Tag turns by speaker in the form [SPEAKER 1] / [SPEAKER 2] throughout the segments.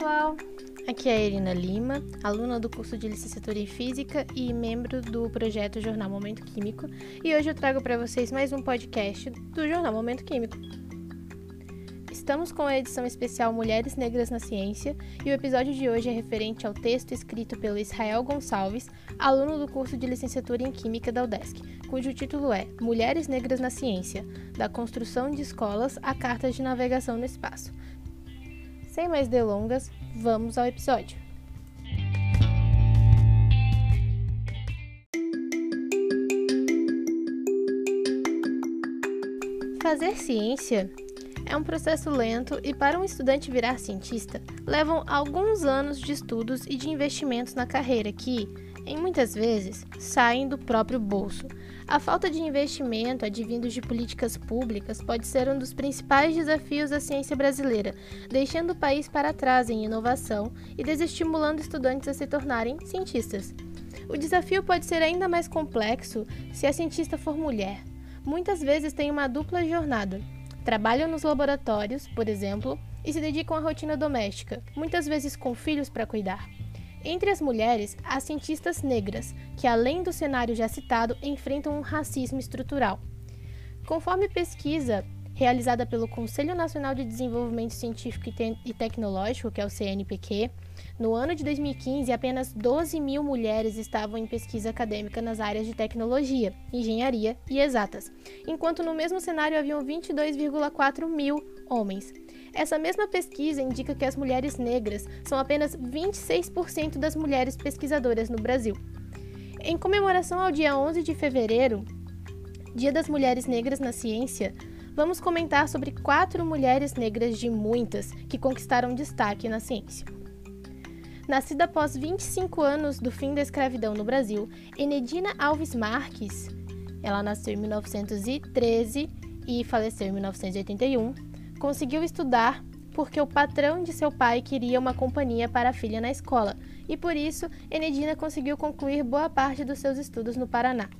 [SPEAKER 1] pessoal! Aqui é a Irina Lima, aluna do curso de Licenciatura em Física e membro do projeto Jornal Momento Químico, e hoje eu trago para vocês mais um podcast do Jornal Momento Químico. Estamos com a edição especial Mulheres Negras na Ciência e o episódio de hoje é referente ao texto escrito pelo Israel Gonçalves, aluno do curso de Licenciatura em Química da UDESC, cujo título é Mulheres Negras na Ciência, da construção de escolas a cartas de navegação no espaço. Sem mais delongas, vamos ao episódio. Fazer ciência é um processo lento e, para um estudante virar cientista, levam alguns anos de estudos e de investimentos na carreira que, em muitas vezes, saem do próprio bolso. A falta de investimento advindos de políticas públicas pode ser um dos principais desafios da ciência brasileira, deixando o país para trás em inovação e desestimulando estudantes a se tornarem cientistas. O desafio pode ser ainda mais complexo se a cientista for mulher. Muitas vezes tem uma dupla jornada Trabalham nos laboratórios, por exemplo, e se dedicam à rotina doméstica, muitas vezes com filhos para cuidar. Entre as mulheres, há cientistas negras, que além do cenário já citado, enfrentam um racismo estrutural. Conforme pesquisa realizada pelo Conselho Nacional de Desenvolvimento Científico e Tecnológico, que é o CNPq, no ano de 2015, apenas 12 mil mulheres estavam em pesquisa acadêmica nas áreas de tecnologia, engenharia e exatas, enquanto no mesmo cenário haviam 22,4 mil homens. Essa mesma pesquisa indica que as mulheres negras são apenas 26% das mulheres pesquisadoras no Brasil. Em comemoração ao dia 11 de fevereiro, Dia das Mulheres Negras na Ciência, vamos comentar sobre quatro mulheres negras de muitas que conquistaram destaque na ciência. Nascida após 25 anos do fim da escravidão no Brasil, Enedina Alves Marques, ela nasceu em 1913 e faleceu em 1981, conseguiu estudar porque o patrão de seu pai queria uma companhia para a filha na escola, e por isso Enedina conseguiu concluir boa parte dos seus estudos no Paraná.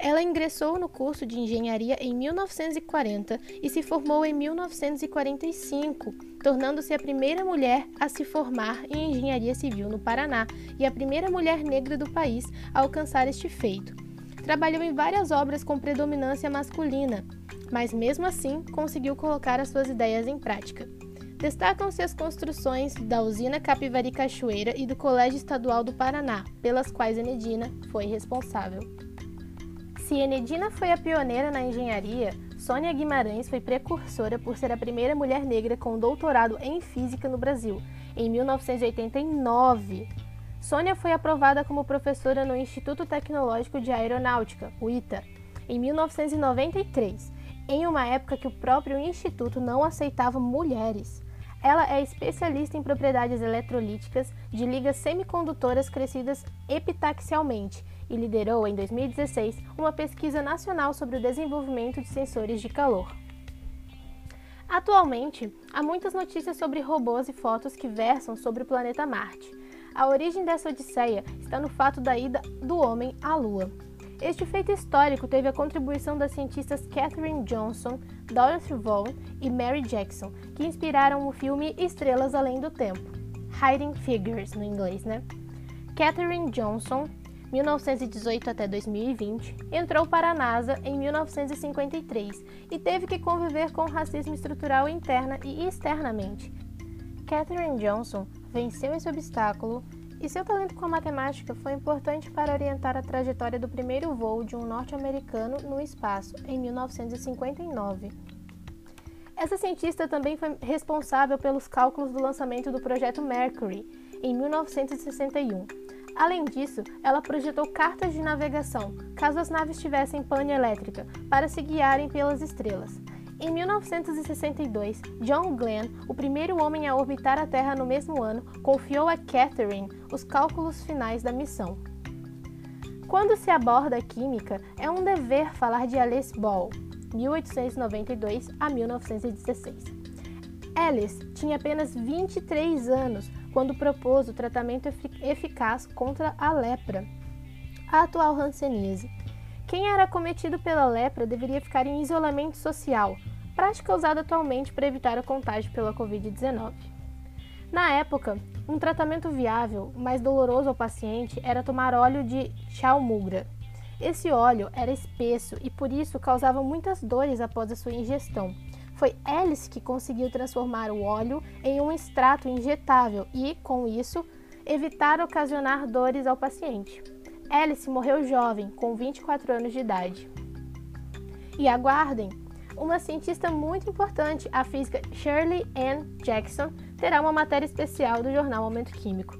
[SPEAKER 1] Ela ingressou no curso de engenharia em 1940 e se formou em 1945, tornando-se a primeira mulher a se formar em engenharia civil no Paraná e a primeira mulher negra do país a alcançar este feito. Trabalhou em várias obras com predominância masculina, mas mesmo assim conseguiu colocar as suas ideias em prática. Destacam-se as construções da usina Capivari Cachoeira e do Colégio Estadual do Paraná, pelas quais Enedina foi responsável. Se Enedina foi a pioneira na engenharia, Sônia Guimarães foi precursora por ser a primeira mulher negra com doutorado em física no Brasil, em 1989. Sônia foi aprovada como professora no Instituto Tecnológico de Aeronáutica, o ITA, em 1993, em uma época que o próprio instituto não aceitava mulheres. Ela é especialista em propriedades eletrolíticas de ligas semicondutoras crescidas epitaxialmente e liderou, em 2016, uma pesquisa nacional sobre o desenvolvimento de sensores de calor. Atualmente, há muitas notícias sobre robôs e fotos que versam sobre o planeta Marte. A origem dessa odisseia está no fato da ida do homem à Lua. Este feito histórico teve a contribuição das cientistas Katherine Johnson, Dorothy Vaughan e Mary Jackson, que inspiraram o filme Estrelas Além do Tempo, Hiding Figures no inglês, né? Katherine Johnson, 1918 até 2020, entrou para a NASA em 1953 e teve que conviver com o racismo estrutural interna e externamente. Katherine Johnson venceu esse obstáculo e seu talento com a matemática foi importante para orientar a trajetória do primeiro voo de um norte-americano no espaço, em 1959. Essa cientista também foi responsável pelos cálculos do lançamento do projeto Mercury, em 1961. Além disso, ela projetou cartas de navegação, caso as naves tivessem pane elétrica, para se guiarem pelas estrelas. Em 1962, John Glenn, o primeiro homem a orbitar a Terra no mesmo ano, confiou a Catherine os cálculos finais da missão. Quando se aborda a química, é um dever falar de Alice Ball, 1892 a 1916. Alice tinha apenas 23 anos quando propôs o tratamento eficaz contra a lepra, a atual hanseníase. Quem era cometido pela lepra deveria ficar em isolamento social, prática usada atualmente para evitar o contágio pela Covid-19. Na época, um tratamento viável, mas doloroso ao paciente, era tomar óleo de chalmugra. Esse óleo era espesso e por isso causava muitas dores após a sua ingestão. Foi Alice que conseguiu transformar o óleo em um extrato injetável e, com isso, evitar ocasionar dores ao paciente. Alice morreu jovem, com 24 anos de idade. E aguardem, uma cientista muito importante, a física Shirley Ann Jackson, terá uma matéria especial do jornal Momento Químico.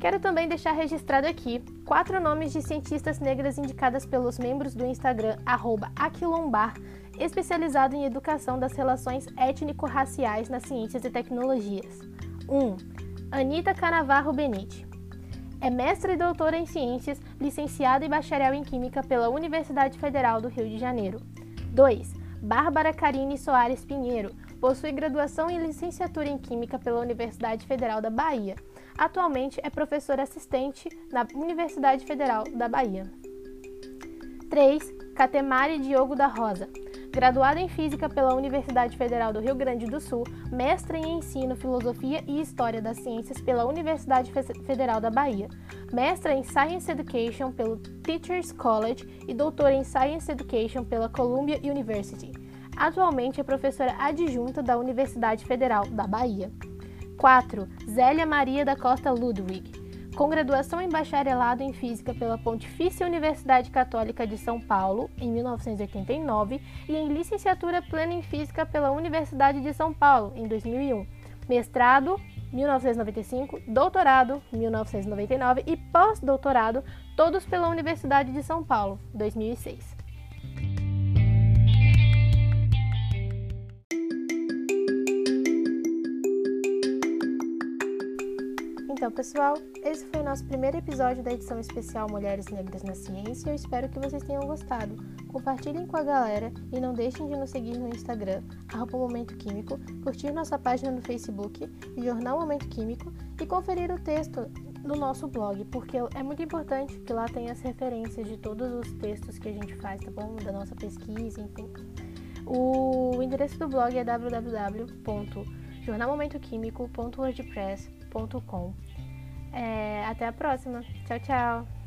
[SPEAKER 1] Quero também deixar registrado aqui quatro nomes de cientistas negras indicadas pelos membros do Instagram Aquilombar, especializado em educação das relações étnico-raciais nas ciências e tecnologias. 1. Um, Anita Canavarro Benite. É mestra e doutora em ciências, licenciada e bacharel em química pela Universidade Federal do Rio de Janeiro. 2. Bárbara Carine Soares Pinheiro. Possui graduação e licenciatura em Química pela Universidade Federal da Bahia. Atualmente é professora assistente na Universidade Federal da Bahia. 3. Catemari Diogo da Rosa. Graduada em Física pela Universidade Federal do Rio Grande do Sul, mestra em Ensino, Filosofia e História das Ciências pela Universidade Federal da Bahia, mestra em Science Education pelo Teachers College e doutora em Science Education pela Columbia University. Atualmente é professora adjunta da Universidade Federal da Bahia. 4. Zélia Maria da Costa Ludwig com graduação em bacharelado em Física pela Pontifícia Universidade Católica de São Paulo, em 1989, e em licenciatura plena em Física pela Universidade de São Paulo, em 2001. Mestrado, 1995, doutorado, 1999 e pós-doutorado, todos pela Universidade de São Paulo, 2006. Então, pessoal, esse foi o nosso primeiro episódio da edição especial Mulheres Negras na Ciência. Eu espero que vocês tenham gostado. Compartilhem com a galera e não deixem de nos seguir no Instagram, arroba Momento Químico, curtir nossa página no Facebook, Jornal Momento Químico, e conferir o texto no nosso blog, porque é muito importante que lá tenha as referências de todos os textos que a gente faz, tá bom? Da nossa pesquisa, enfim. O endereço do blog é www.jornalmomentoquímico.wordpress.com. É, até a próxima. Tchau, tchau.